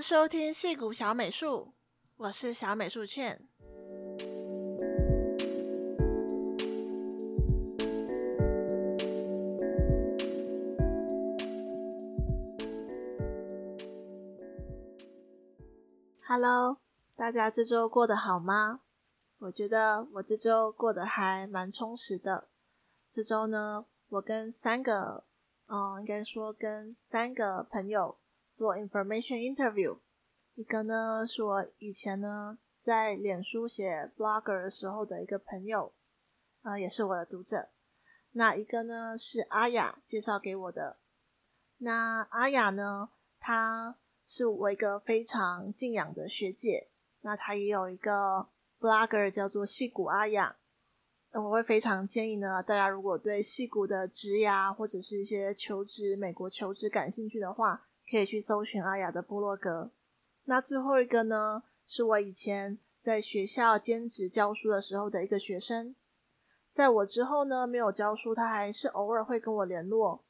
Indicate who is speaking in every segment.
Speaker 1: 收听戏谷小美术，我是小美术茜。Hello，大家这周过得好吗？我觉得我这周过得还蛮充实的。这周呢，我跟三个，嗯，应该说跟三个朋友。做 information interview，一个呢是我以前呢在脸书写 blogger 的时候的一个朋友，啊、呃，也是我的读者。那一个呢是阿雅介绍给我的。那阿雅呢，她是我一个非常敬仰的学姐。那她也有一个 blogger 叫做矽谷阿雅。我会非常建议呢，大家如果对矽谷的职涯或者是一些求职、美国求职感兴趣的话，可以去搜寻阿雅的部落格。那最后一个呢，是我以前在学校兼职教书的时候的一个学生。在我之后呢，没有教书，他还是偶尔会跟我联络。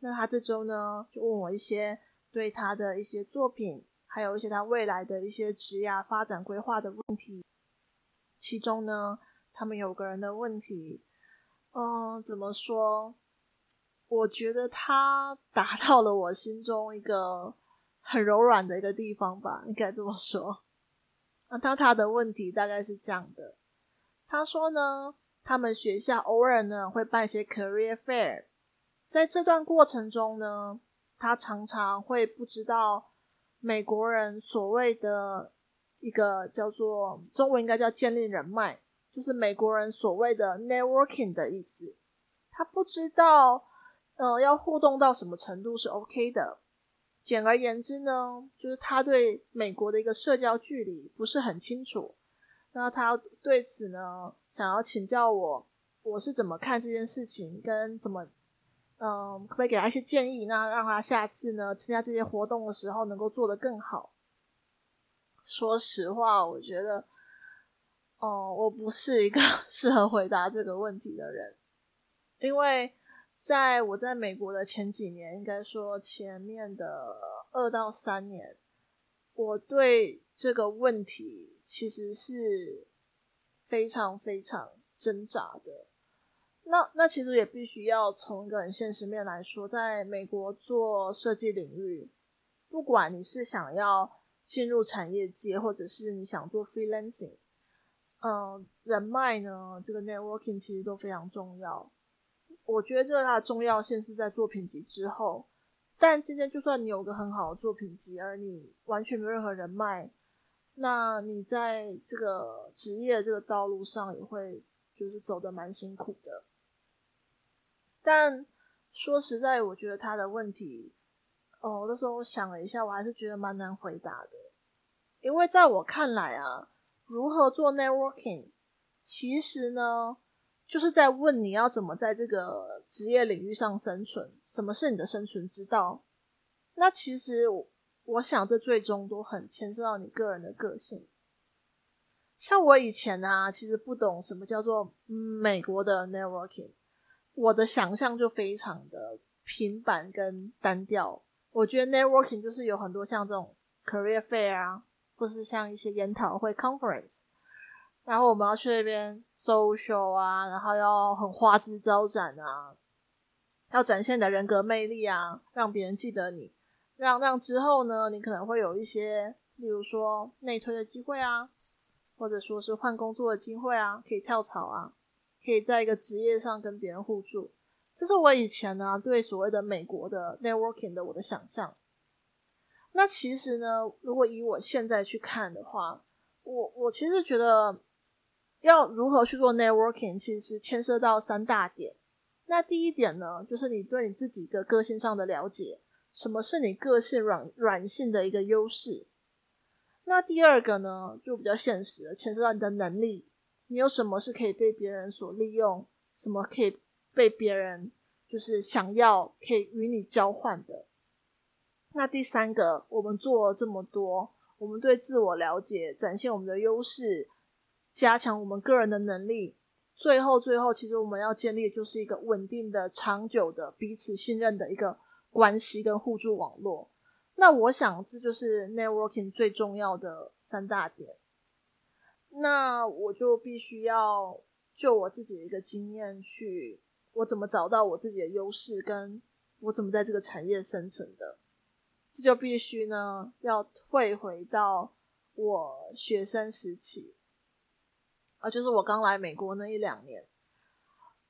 Speaker 1: 那他这周呢，就问我一些对他的一些作品，还有一些他未来的一些职业发展规划的问题。其中呢，他们有个人的问题，嗯，怎么说？我觉得他达到了我心中一个很柔软的一个地方吧，应该这么说。那他他的问题大概是这样的，他说呢，他们学校偶尔呢会办一些 career fair，在这段过程中呢，他常常会不知道美国人所谓的一个叫做中文应该叫建立人脉，就是美国人所谓的 networking 的意思，他不知道。呃，要互动到什么程度是 OK 的？简而言之呢，就是他对美国的一个社交距离不是很清楚。那他对此呢，想要请教我，我是怎么看这件事情，跟怎么，嗯、可不可以给他一些建议，那让他下次呢参加这些活动的时候能够做得更好。说实话，我觉得，哦、我不是一个 适合回答这个问题的人，因为。在我在美国的前几年，应该说前面的二到三年，我对这个问题其实是非常非常挣扎的。那那其实也必须要从一个很现实面来说，在美国做设计领域，不管你是想要进入产业界，或者是你想做 freelancing，嗯，人脉呢，这个 networking 其实都非常重要。我觉得这个它的重要性是在作品集之后，但今天就算你有个很好的作品集，而你完全没有任何人脉，那你在这个职业这个道路上也会就是走得蛮辛苦的。但说实在，我觉得他的问题，哦，那时候我想了一下，我还是觉得蛮难回答的，因为在我看来啊，如何做 networking，其实呢。就是在问你要怎么在这个职业领域上生存，什么是你的生存之道？那其实我，想这最终都很牵涉到你个人的个性。像我以前啊，其实不懂什么叫做美国的 networking，我的想象就非常的平板跟单调。我觉得 networking 就是有很多像这种 career fair 啊，或是像一些研讨会 conference。然后我们要去那边 social 啊，然后要很花枝招展啊，要展现你的人格魅力啊，让别人记得你，让让之后呢，你可能会有一些，例如说内推的机会啊，或者说是换工作的机会啊，可以跳槽啊，可以在一个职业上跟别人互助。这是我以前呢对所谓的美国的 networking 的我的想象。那其实呢，如果以我现在去看的话，我我其实觉得。要如何去做 networking，其实牵涉到三大点。那第一点呢，就是你对你自己的个性上的了解，什么是你个性软软性的一个优势。那第二个呢，就比较现实了，牵涉到你的能力，你有什么是可以被别人所利用，什么可以被别人就是想要可以与你交换的。那第三个，我们做了这么多，我们对自我了解，展现我们的优势。加强我们个人的能力，最后最后，其实我们要建立的就是一个稳定的、长久的、彼此信任的一个关系跟互助网络。那我想这就是 networking 最重要的三大点。那我就必须要就我自己的一个经验去，我怎么找到我自己的优势，跟我怎么在这个产业生存的。这就必须呢要退回到我学生时期，啊，就是我刚来美国那一两年。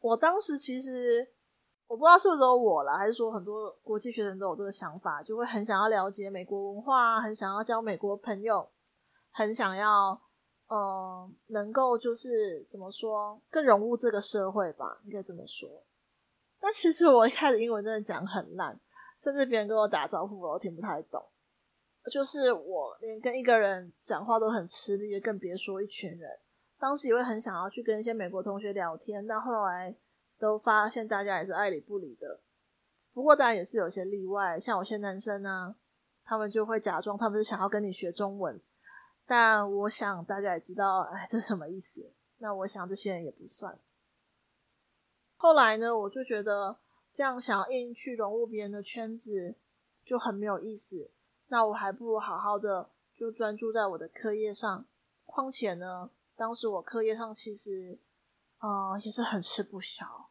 Speaker 1: 我当时其实。我不知道是不是我了，还是说很多国际学生都有这个想法，就会很想要了解美国文化，很想要交美国朋友，很想要，呃，能够就是怎么说，更融入这个社会吧，应该这么说。但其实我一开始英文真的讲很烂，甚至别人跟我打招呼我都听不太懂，就是我连跟一个人讲话都很吃力，更别说一群人。当时也会很想要去跟一些美国同学聊天，但后来。都发现大家也是爱理不理的，不过当然也是有些例外，像有些男生呢，他们就会假装他们是想要跟你学中文，但我想大家也知道，哎，这什么意思？那我想这些人也不算。后来呢，我就觉得这样想硬去融入别人的圈子就很没有意思，那我还不如好好的就专注在我的课业上。况且呢，当时我课业上其实。呃，也是很吃不消，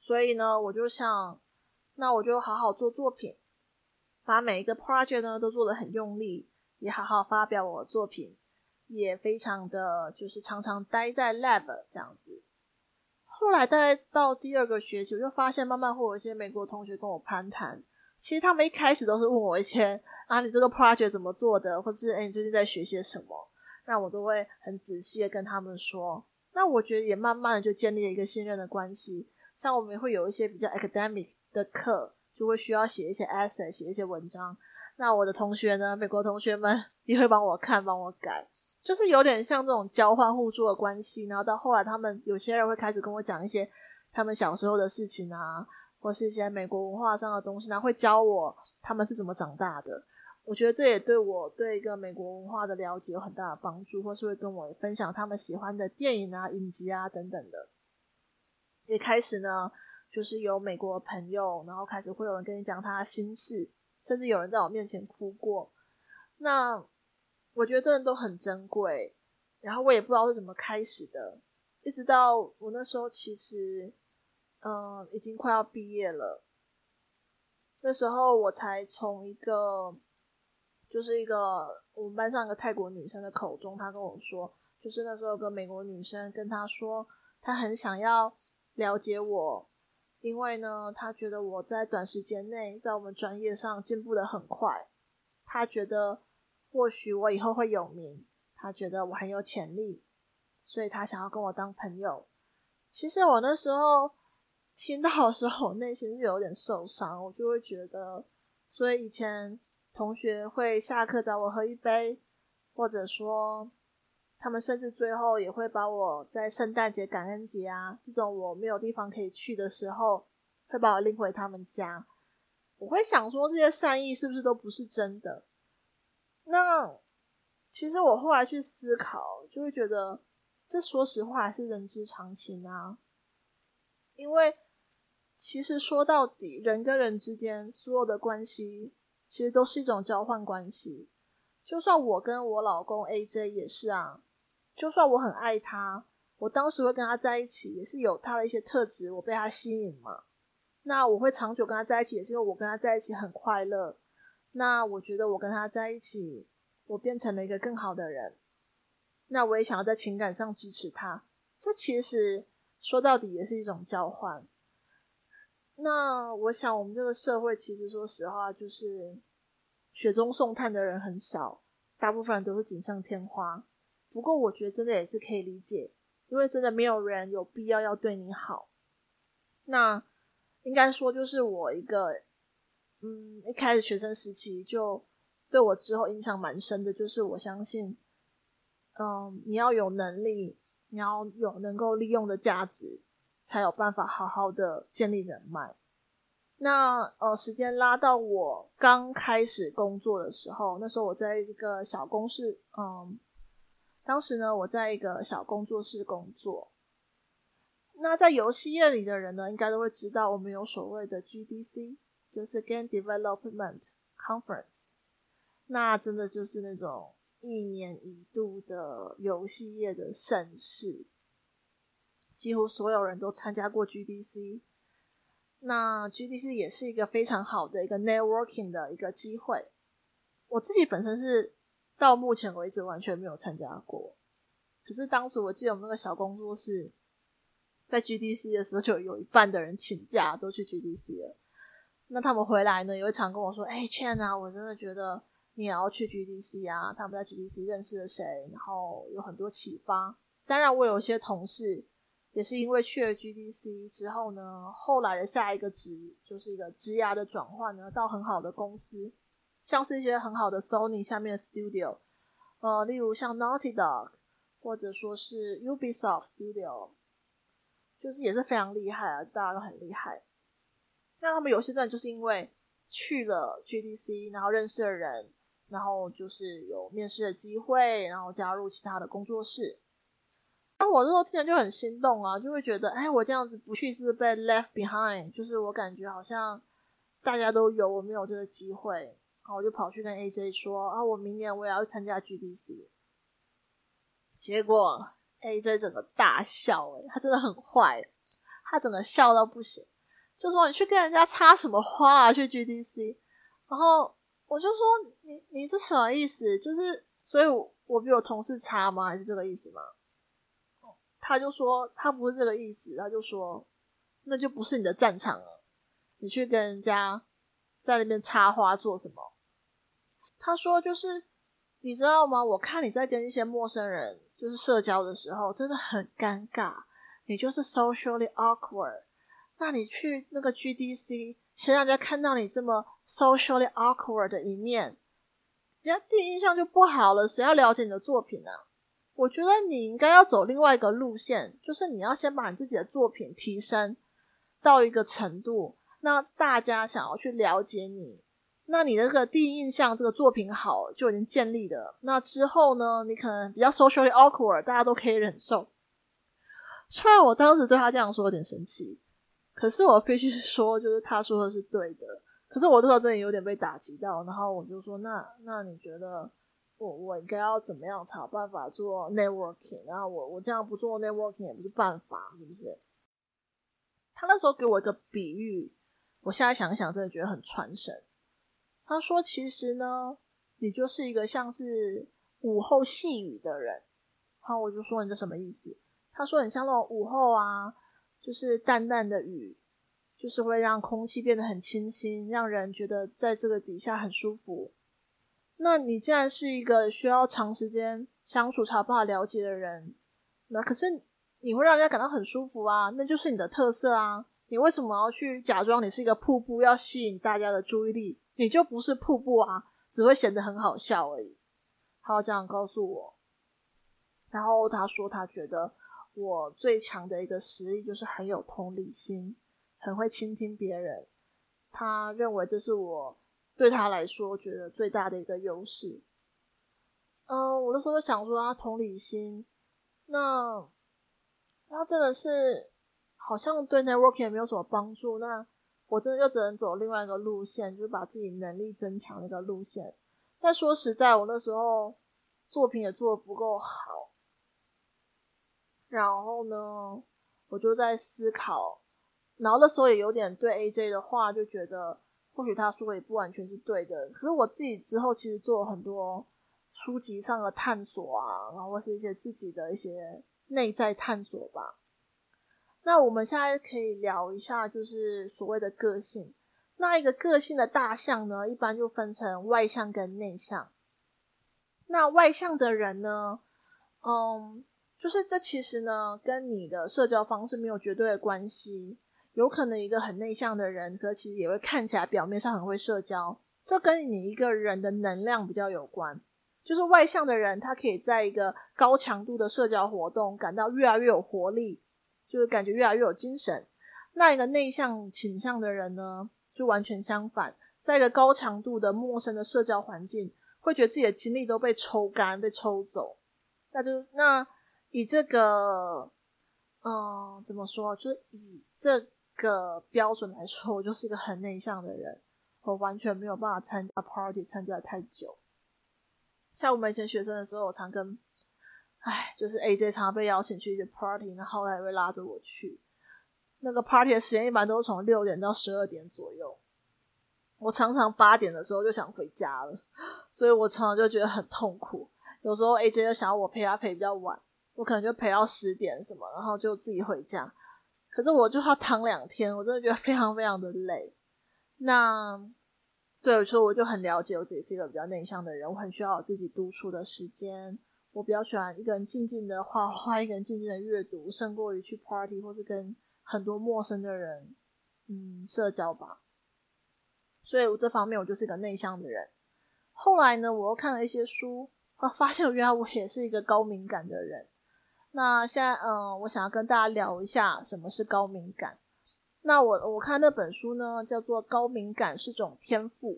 Speaker 1: 所以呢，我就想，那我就好好做作品，把每一个 project 呢都做得很用力，也好好发表我的作品，也非常的就是常常待在 lab 这样子。后来大概到第二个学期，我就发现慢慢会有一些美国同学跟我攀谈，其实他们一开始都是问我一些啊，你这个 project 怎么做的，或是哎，你最近在学些什么，那我都会很仔细的跟他们说。那我觉得也慢慢的就建立了一个信任的关系，像我们会有一些比较 academic 的课，就会需要写一些 essay，写一些文章。那我的同学呢，美国同学们也会帮我看，帮我改，就是有点像这种交换互助的关系。然后到后来，他们有些人会开始跟我讲一些他们小时候的事情啊，或是一些美国文化上的东西，然后会教我他们是怎么长大的。我觉得这也对我对一个美国文化的了解有很大的帮助，或是会跟我分享他们喜欢的电影啊、影集啊等等的。也开始呢，就是有美国朋友，然后开始会有人跟你讲他的心事，甚至有人在我面前哭过。那我觉得这都很珍贵。然后我也不知道是怎么开始的，一直到我那时候其实，嗯，已经快要毕业了。那时候我才从一个。就是一个我们班上一个泰国女生的口中，她跟我说，就是那时候有个美国女生跟她说，她很想要了解我，因为呢，她觉得我在短时间内在我们专业上进步的很快，她觉得或许我以后会有名，她觉得我很有潜力，所以她想要跟我当朋友。其实我那时候听到的时候，我内心是有点受伤，我就会觉得，所以以前。同学会下课找我喝一杯，或者说，他们甚至最后也会把我在圣诞节、感恩节啊这种我没有地方可以去的时候，会把我拎回他们家。我会想说，这些善意是不是都不是真的？那其实我后来去思考，就会觉得，这说实话是人之常情啊。因为其实说到底，人跟人之间所有的关系。其实都是一种交换关系，就算我跟我老公 AJ 也是啊，就算我很爱他，我当时会跟他在一起，也是有他的一些特质，我被他吸引嘛。那我会长久跟他在一起，也是因为我跟他在一起很快乐。那我觉得我跟他在一起，我变成了一个更好的人。那我也想要在情感上支持他，这其实说到底也是一种交换。那我想，我们这个社会其实说实话，就是雪中送炭的人很少，大部分人都是锦上添花。不过，我觉得真的也是可以理解，因为真的没有人有必要要对你好。那应该说，就是我一个，嗯，一开始学生时期就对我之后印象蛮深的，就是我相信，嗯，你要有能力，你要有能够利用的价值。才有办法好好的建立人脉。那呃，时间拉到我刚开始工作的时候，那时候我在一个小公司，嗯，当时呢，我在一个小工作室工作。那在游戏业里的人呢，应该都会知道，我们有所谓的 GDC，就是 Game Development Conference，那真的就是那种一年一度的游戏业的盛事，几乎所有人都参加过 GDC。那 GDC 也是一个非常好的一个 networking 的一个机会。我自己本身是到目前为止完全没有参加过，可是当时我记得我们那个小工作室在 GDC 的时候，就有一半的人请假都去 GDC 了。那他们回来呢，也会常跟我说：“哎，Chen 啊，我真的觉得你也要去 GDC 啊。”他们在 GDC 认识了谁，然后有很多启发。当然，我有些同事也是因为去了 GDC 之后呢，后来的下一个职就是一个职涯的转换呢，到很好的公司，像是一些很好的 Sony 下面的 Studio，呃，例如像 Naughty Dog，或者说是 Ubisoft Studio，就是也是非常厉害啊，大家都很厉害。那他们有些人就是因为去了 GDC，然后认识了人，然后就是有面试的机会，然后加入其他的工作室。那我那时候听着就很心动啊，就会觉得，哎，我这样子不去是不是被 left behind？就是我感觉好像大家都有，我没有这个机会。然后我就跑去跟 AJ 说，啊，我明年我也要参加 GDC。结果 AJ 整个大笑，欸，他真的很坏，他整个笑到不行。就说你去跟人家插什么花啊？去 GDC，然后我就说你你这什么意思？就是所以我，我比我同事差吗？还是这个意思吗？他就说他不是这个意思，他就说那就不是你的战场了。你去跟人家在那边插花做什么？他说就是你知道吗？我看你在跟一些陌生人就是社交的时候真的很尴尬，你就是 socially awkward。那你去那个 GDC，谁让人家看到你这么 socially awkward 的一面，人家第一印象就不好了。谁要了解你的作品呢？我觉得你应该要走另外一个路线，就是你要先把你自己的作品提升到一个程度，那大家想要去了解你，那你那个第一印象这个作品好就已经建立了。那之后呢，你可能比较 socially awkward，大家都可以忍受。虽然我当时对他这样说有点生气。可是我必须 说，就是他说的是对的。可是我这时候真的有点被打击到，然后我就说：“那那你觉得我我应该要怎么样才有办法做 networking？然后我我这样不做 networking 也不是办法，是不是？”他那时候给我一个比喻，我现在想想，真的觉得很传神。他说：“其实呢，你就是一个像是午后细雨的人。”然后我就说：“你这什么意思？”他说：“很像那种午后啊。”就是淡淡的雨，就是会让空气变得很清新，让人觉得在这个底下很舒服。那你既然是一个需要长时间相处才有办法了解的人，那可是你会让人家感到很舒服啊，那就是你的特色啊。你为什么要去假装你是一个瀑布，要吸引大家的注意力？你就不是瀑布啊，只会显得很好笑而已。他要这样告诉我，然后他说他觉得。我最强的一个实力就是很有同理心，很会倾听别人。他认为这是我对他来说觉得最大的一个优势。嗯，我那时候想说他同理心，那他真的是好像对 networking 也没有什么帮助。那我真的就只能走另外一个路线，就是把自己能力增强的一个路线。但说实在，我那时候作品也做的不够好。然后呢，我就在思考，然后那时候也有点对 AJ 的话就觉得，或许他说的也不完全是对的。可是我自己之后其实做了很多书籍上的探索啊，然后或是一些自己的一些内在探索吧。那我们现在可以聊一下，就是所谓的个性。那一个个性的大项呢，一般就分成外向跟内向。那外向的人呢，嗯。就是这其实呢，跟你的社交方式没有绝对的关系。有可能一个很内向的人，可其实也会看起来表面上很会社交。这跟你一个人的能量比较有关。就是外向的人，他可以在一个高强度的社交活动感到越来越有活力，就是感觉越来越有精神。那一个内向倾向的人呢，就完全相反，在一个高强度的陌生的社交环境，会觉得自己的精力都被抽干、被抽走。那就那。以这个，嗯，怎么说？就是以这个标准来说，我就是一个很内向的人。我完全没有办法参加 party，参加太久。像我们以前学生的时候，我常跟，哎，就是 AJ 常常被邀请去一些 party，然后他也会拉着我去。那个 party 的时间一般都是从六点到十二点左右，我常常八点的时候就想回家了，所以我常常就觉得很痛苦。有时候 AJ 就想要我陪他陪比较晚，我可能就陪到十点什么，然后就自己回家。可是我就要躺两天，我真的觉得非常非常的累。那对，所以我就很了解，我自己是一个比较内向的人，我很需要我自己独处的时间。我比较喜欢一个人静静的画画，一个人静静的阅读，胜过于去 party 或是跟很多陌生的人，嗯，社交吧。所以我这方面我就是一个内向的人。后来呢，我又看了一些书，啊，发现原来我也是一个高敏感的人。那现在，嗯，我想要跟大家聊一下什么是高敏感。那我我看那本书呢，叫做《高敏感是种天赋》。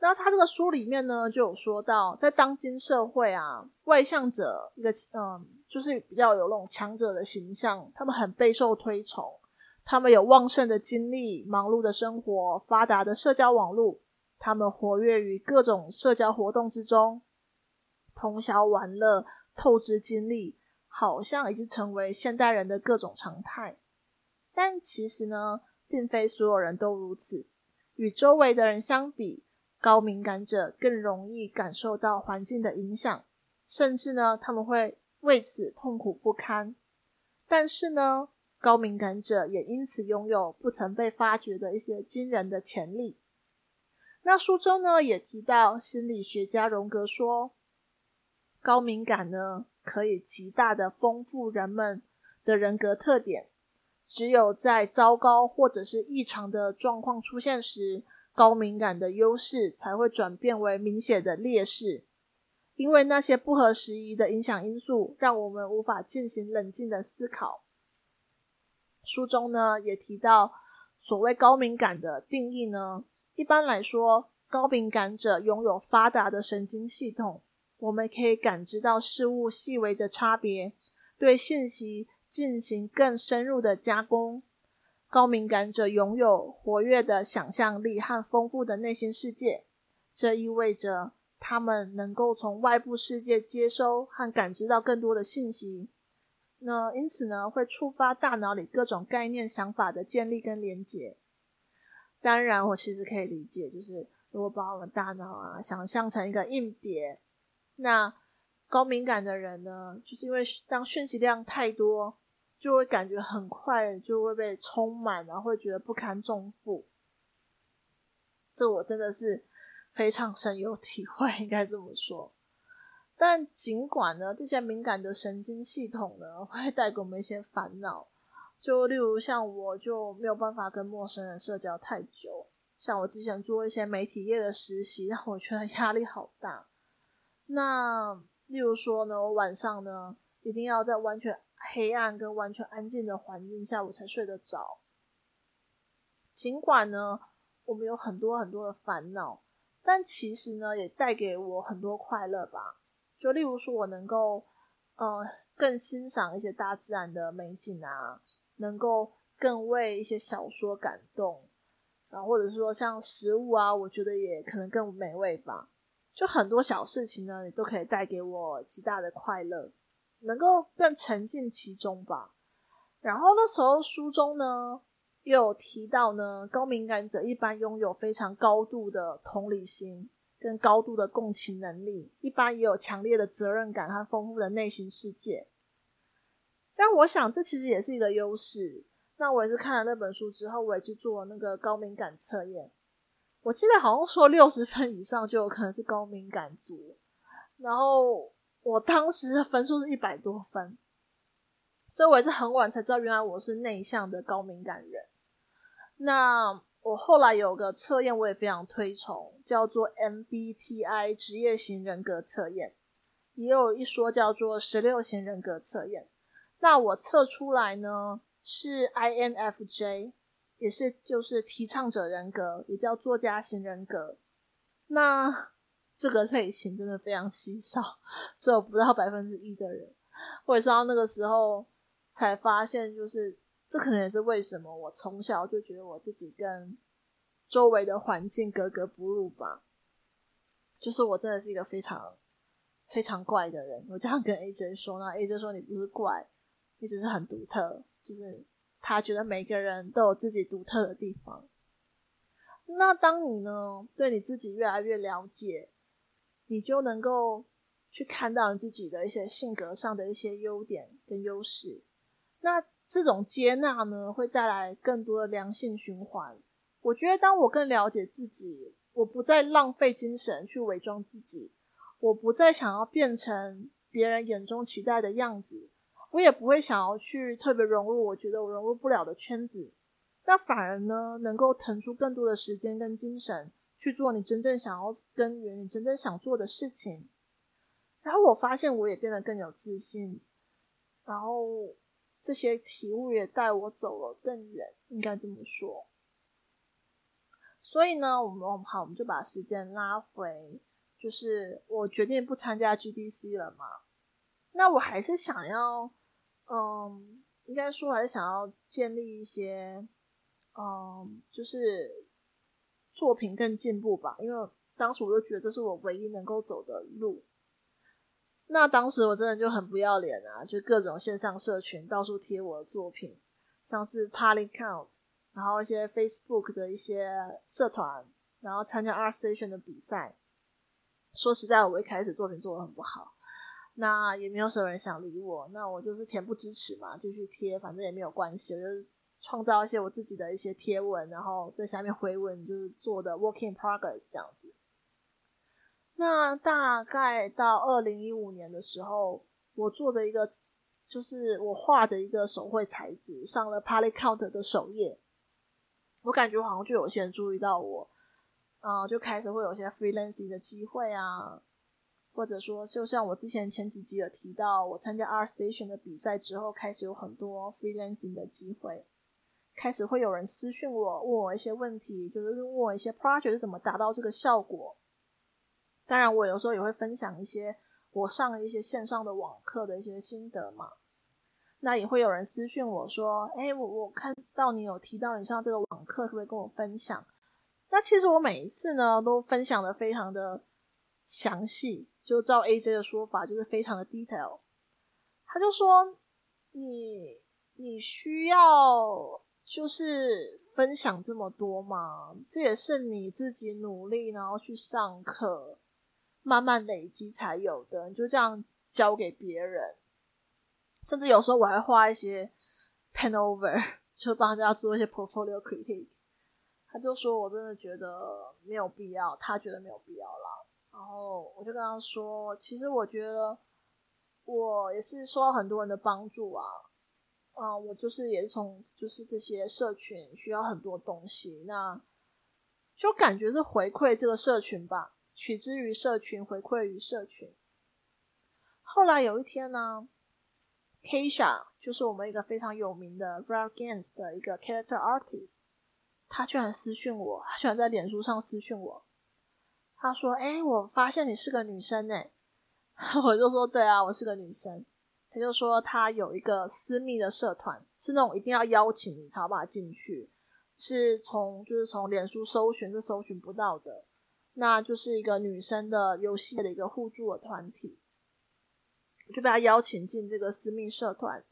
Speaker 1: 那他这个书里面呢，就有说到，在当今社会啊，外向者一个嗯，就是比较有那种强者的形象，他们很备受推崇，他们有旺盛的精力、忙碌的生活、发达的社交网络，他们活跃于各种社交活动之中，通宵玩乐、透支精力，好像已经成为现代人的各种常态。但其实呢，并非所有人都如此。与周围的人相比，高敏感者更容易感受到环境的影响，甚至呢，他们会为此痛苦不堪。但是呢，高敏感者也因此拥有不曾被发掘的一些惊人的潜力。那书中呢，也提到心理学家荣格说，高敏感呢，可以极大的丰富人们的人格特点。只有在糟糕或者是异常的状况出现时，高敏感的优势才会转变为明显的劣势。因为那些不合时宜的影响因素，让我们无法进行冷静的思考。书中呢也提到，所谓高敏感的定义呢，一般来说，高敏感者拥有发达的神经系统，我们可以感知到事物细微的差别，对信息。进行更深入的加工。高敏感者拥有活跃的想象力和丰富的内心世界，这意味着他们能够从外部世界接收和感知到更多的信息。那因此呢，会触发大脑里各种概念、想法的建立跟连接。当然，我其实可以理解，就是如果把我们大脑啊想象成一个硬碟，那高敏感的人呢，就是因为当讯息量太多。就会感觉很快就会被充满，然后会觉得不堪重负。这我真的是非常深有体会，应该这么说。但尽管呢，这些敏感的神经系统呢，会带给我们一些烦恼。就例如像我就没有办法跟陌生人社交太久，像我之前做一些媒体业的实习，让我觉得压力好大。那例如说呢，我晚上呢一定要在完全黑暗跟完全安静的环境下，我才睡得着。尽管呢，我们有很多很多的烦恼，但其实呢，也带给我很多快乐吧。就例如说，我能够呃更欣赏一些大自然的美景啊，能够更为一些小说感动，然后或者是说像食物啊，我觉得也可能更美味吧。就很多小事情呢，你都可以带给我极大的快乐。能够更沉浸其中吧。然后那时候书中呢，又有提到呢，高敏感者一般拥有非常高度的同理心跟高度的共情能力，一般也有强烈的责任感和丰富的内心世界。但我想这其实也是一个优势。那我也是看了那本书之后，我也去做那个高敏感测验。我记得好像说六十分以上就有可能是高敏感族。然后。我当时的分数是一百多分，所以我也是很晚才知道，原来我是内向的高敏感人。那我后来有个测验，我也非常推崇，叫做 MBTI 职业型人格测验，也有一说叫做十六型人格测验。那我测出来呢是 INFJ，也是就是提倡者人格，也叫作家型人格。那这个类型真的非常稀少，只有不到百分之一的人。我也是到那个时候才发现，就是这可能也是为什么我从小就觉得我自己跟周围的环境格格不入吧。就是我真的是一个非常非常怪的人，我这样跟 AJ 说，那 AJ 说你不是怪，你只是很独特，就是他觉得每个人都有自己独特的地方。那当你呢，对你自己越来越了解，你就能够去看到你自己的一些性格上的一些优点跟优势。那这种接纳呢，会带来更多的良性循环。我觉得，当我更了解自己，我不再浪费精神去伪装自己，我不再想要变成别人眼中期待的样子，我也不会想要去特别融入我觉得我融入不了的圈子。那反而呢，能够腾出更多的时间跟精神去做你真正想要根源、你真正想做的事情。然后我发现我也变得更有自信，然后这些体悟也带我走了更远，应该这么说。所以呢，我们好，我们就把时间拉回，就是我决定不参加 GDC 了嘛。那我还是想要，嗯，应该说还是想要建立一些。嗯，就是作品更进步吧，因为当时我就觉得这是我唯一能够走的路。那当时我真的就很不要脸啊，就各种线上社群到处贴我的作品，像是 Polycount，然后一些 Facebook 的一些社团，然后参加 ArtStation 的比赛。说实在，我一开始作品做的很不好，那也没有什么人想理我，那我就是恬不知耻嘛，继续贴，反正也没有关系，我就。创造一些我自己的一些贴文，然后在下面回文，就是做的 working progress 这样子。那大概到二零一五年的时候，我做的一个就是我画的一个手绘材质上了 Polycount 的首页，我感觉好像就有些人注意到我，啊、呃，就开始会有些 freelancing 的机会啊，或者说就像我之前前几集有提到，我参加 R Station 的比赛之后，开始有很多 freelancing 的机会。开始会有人私讯我，问我一些问题，就是问我一些 project 是怎么达到这个效果。当然，我有时候也会分享一些我上了一些线上的网课的一些心得嘛。那也会有人私讯我说：“哎，我我看到你有提到你上这个网课，可不可以跟我分享？”那其实我每一次呢，都分享的非常的详细，就照 AJ 的说法，就是非常的 detail。他就说：“你你需要。”就是分享这么多嘛，这也是你自己努力，然后去上课，慢慢累积才有的。你就这样交给别人，甚至有时候我还画一些 pen over，就帮人家做一些 portfolio critique。他就说我真的觉得没有必要，他觉得没有必要啦。然后我就跟他说，其实我觉得我也是受到很多人的帮助啊。啊，我就是也是从就是这些社群需要很多东西，那就感觉是回馈这个社群吧，取之于社群，回馈于社群。后来有一天呢，Kisha 就是我们一个非常有名的 r a r Games 的一个 character artist，他居然私讯我，他居然在脸书上私讯我，他说：“哎，我发现你是个女生哎。”我就说：“对啊，我是个女生。”他就说他有一个私密的社团，是那种一定要邀请你才有办法进去，是从就是从脸书搜寻是搜寻不到的，那就是一个女生的游戏的一个互助的团体，我就被他邀请进这个私密社团。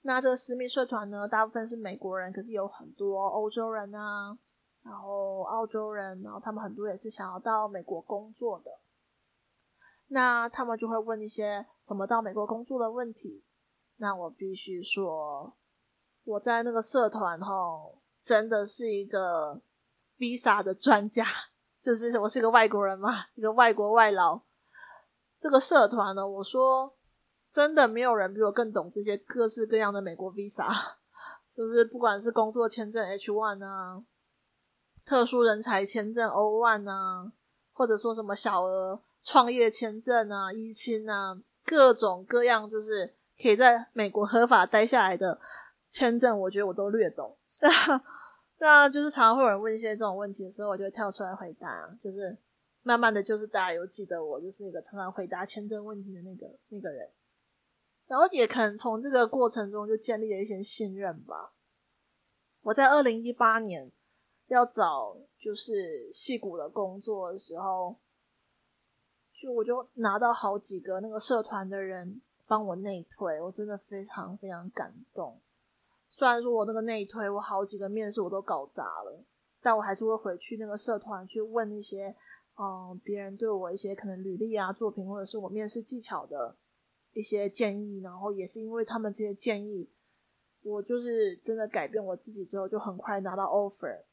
Speaker 1: 那这个私密社团呢，大部分是美国人，可是有很多欧洲人啊，然后澳洲人，然后他们很多也是想要到美国工作的。那他们就会问一些怎么到美国工作的问题。那我必须说，我在那个社团齁，真的是一个 visa 的专家，就是我是一个外国人嘛，一个外国外劳。这个社团呢，我说真的没有人比我更懂这些各式各样的美国 visa，就是不管是工作签证 H one 啊，特殊人才签证 O1 啊，或者说什么小额。创业签证啊，依亲啊，各种各样，就是可以在美国合法待下来的签证，我觉得我都略懂。那那就是常常会有人问一些这种问题的时候，我就会跳出来回答。就是慢慢的就是大家有记得我，就是一个常常回答签证问题的那个那个人。然后也可能从这个过程中就建立了一些信任吧。我在二零一八年要找就是戏骨的工作的时候，就我就拿到好几个那个社团的人帮我内推，我真的非常非常感动。虽然说我那个内推，我好几个面试我都搞砸了，但我还是会回去那个社团去问一些，嗯，别人对我一些可能履历啊、作品或者是我面试技巧的一些建议，然后也是因为他们这些建议，我就是真的改变我自己之后，就很快拿到 offer。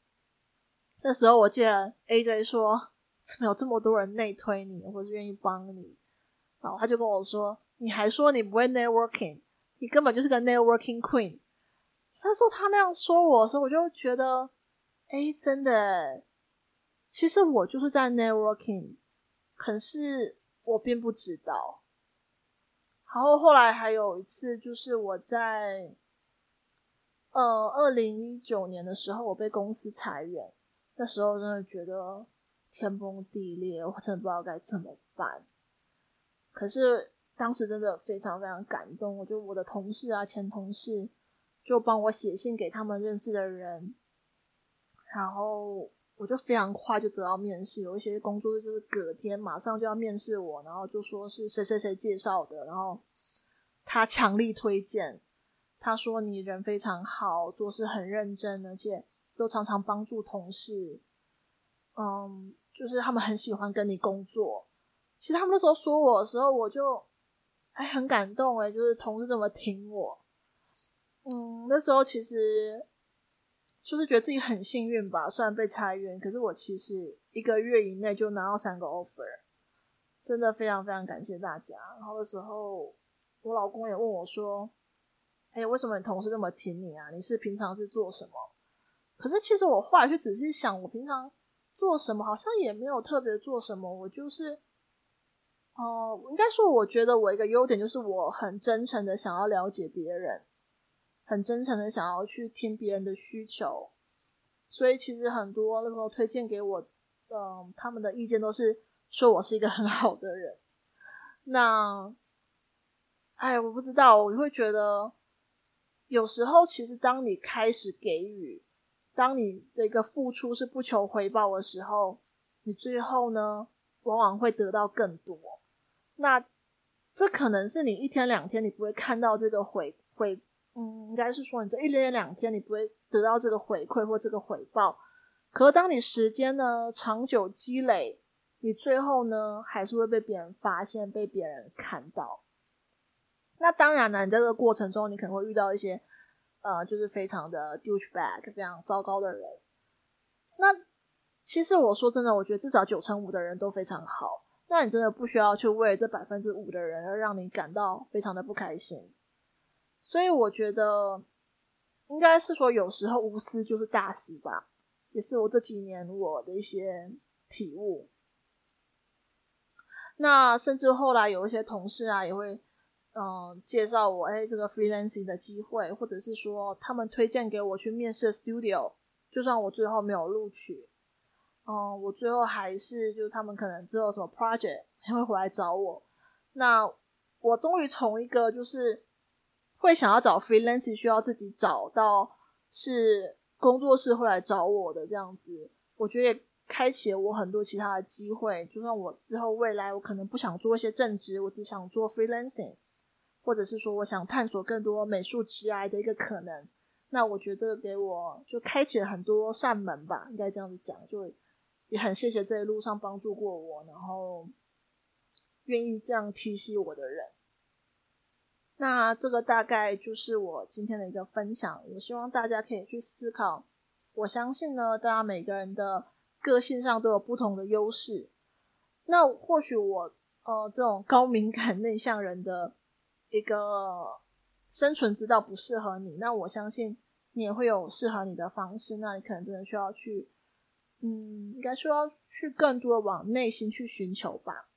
Speaker 1: 那时候我记得 AJ 说，怎么有这么多人内推你，或是愿意帮你，然后他就跟我说，你还说你不会 networking，你根本就是个 networking queen。他说他那样说我的时候，我就觉得，哎，真的，其实我就是在 networking，可是我并不知道。然后后来还有一次，就是我在，呃，二零一九年的时候，我被公司裁员，那时候真的觉得天崩地裂，我真的不知道该怎么办。可是当时真的非常非常感动，我就我的同事啊，前同事。就帮我写信给他们认识的人，然后我就非常快就得到面试。有一些工作就是隔天马上就要面试我，然后就说是谁谁谁介绍的，然后他强力推荐，他说你人非常好，做事很认真，而且都常常帮助同事。嗯，就是他们很喜欢跟你工作。其实他们那时候说我的时候，我就哎很感动哎，就是同事这么挺我。嗯，那时候其实就是觉得自己很幸运吧，虽然被裁员，可是我其实一个月以内就拿到三个 offer，真的非常非常感谢大家。然后那时候我老公也问我说：“哎，为什么你同事那么挺你啊？你是平常是做什么？”可是其实我后来去仔细想，我平常做什么好像也没有特别做什么，我就是，哦、应该说我觉得我一个优点就是我很真诚的想要了解别人。很真诚的想要去听别人的需求，所以其实很多那时候推荐给我，嗯，他们的意见都是说我是一个很好的人。那，哎，我不知道，我会觉得有时候其实当你开始给予，当你的一个付出是不求回报的时候，你最后呢，往往会得到更多。那这可能是你一天两天你不会看到这个回回。嗯，应该是说你这一连两天你不会得到这个回馈或这个回报，可是当你时间呢长久积累，你最后呢还是会被别人发现，被别人看到。那当然了，你在这个过程中你可能会遇到一些呃，就是非常的 douchebag，非常糟糕的人。那其实我说真的，我觉得至少九成五的人都非常好。那你真的不需要去为这百分之五的人而让你感到非常的不开心。所以我觉得，应该是说，有时候无私就是大私吧，也是我这几年我的一些体悟。那甚至后来有一些同事啊，也会嗯、介绍我，哎，这个 freelancing 的机会，或者是说他们推荐给我去面试 studio，就算我最后没有录取，嗯、我最后还是就是他们可能之后什么 project 还会回来找我。那我终于从一个就是。会想要找 freelancing 需要自己找到是工作室会来找我的这样子，我觉得也开启了我很多其他的机会。就算我之后未来我可能不想做一些正职，我只想做 freelancing，或者是说我想探索更多美术职涯的一个可能，那我觉得给我就开启了很多扇门吧，应该这样子讲。就也很谢谢这一路上帮助过我，然后愿意这样提携我的人。那这个大概就是我今天的一个分享，也希望大家可以去思考。我相信呢，大家每个人的个性上都有不同的优势。那或许我呃这种高敏感内向人的一个生存之道不适合你，那我相信你也会有适合你的方式。那你可能真的需要去，嗯，应该说要去更多的往内心去寻求吧。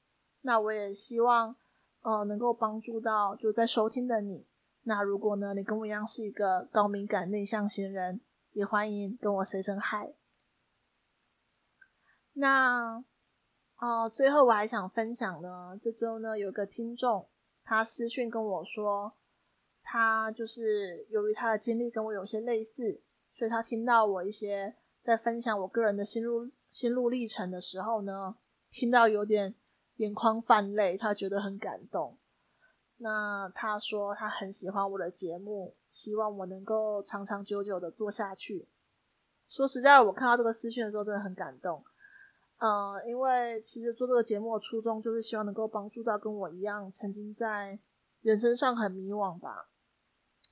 Speaker 1: 那我也希望。呃，能够帮助到就在收听的你。那如果呢，你跟我一样是一个高敏感内向型人，也欢迎跟我 say 声 hi。那，呃，最后我还想分享呢，这周呢有个听众，他私讯跟我说，他就是由于他的经历跟我有些类似，所以他听到我一些在分享我个人的心路心路历程的时候呢，听到有点眼眶泛泪，他觉得很感动。那他说他很喜欢我的节目，希望我能够长长久久的做下去。说实在，我看到这个私讯的时候，真的很感动。呃，因为其实做这个节目的初衷就是希望能够帮助到跟我一样曾经在人生上很迷惘吧，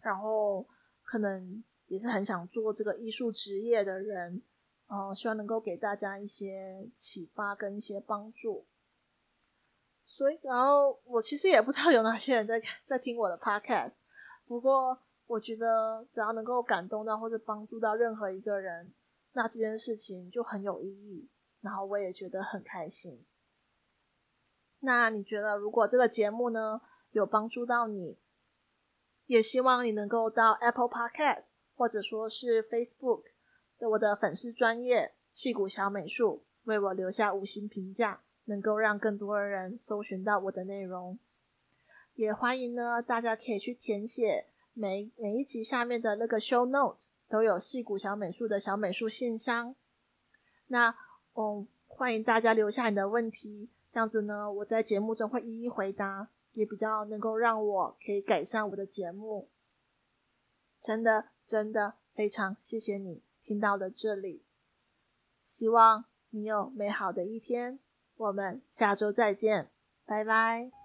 Speaker 1: 然后可能也是很想做这个艺术职业的人，呃，希望能够给大家一些启发跟一些帮助。所以，然后我其实也不知道有哪些人在在听我的 podcast，不过我觉得只要能够感动到或者帮助到任何一个人，那这件事情就很有意义。然后我也觉得很开心。那你觉得，如果这个节目呢有帮助到你，也希望你能够到 Apple Podcast 或者说是 Facebook 的我的粉丝专业戏骨小美术为我留下五星评价，能够让更多的人搜寻到我的内容。也欢迎呢，大家可以去填写每每一集下面的那个 Show Notes，都有戏骨小美术的小美术信箱。那。哦，欢迎大家留下你的问题，这样子呢，我在节目中会一一回答，也比较能够让我可以改善我的节目。真的，真的非常谢谢你听到了这里，希望你有美好的一天，我们下周再见，拜拜。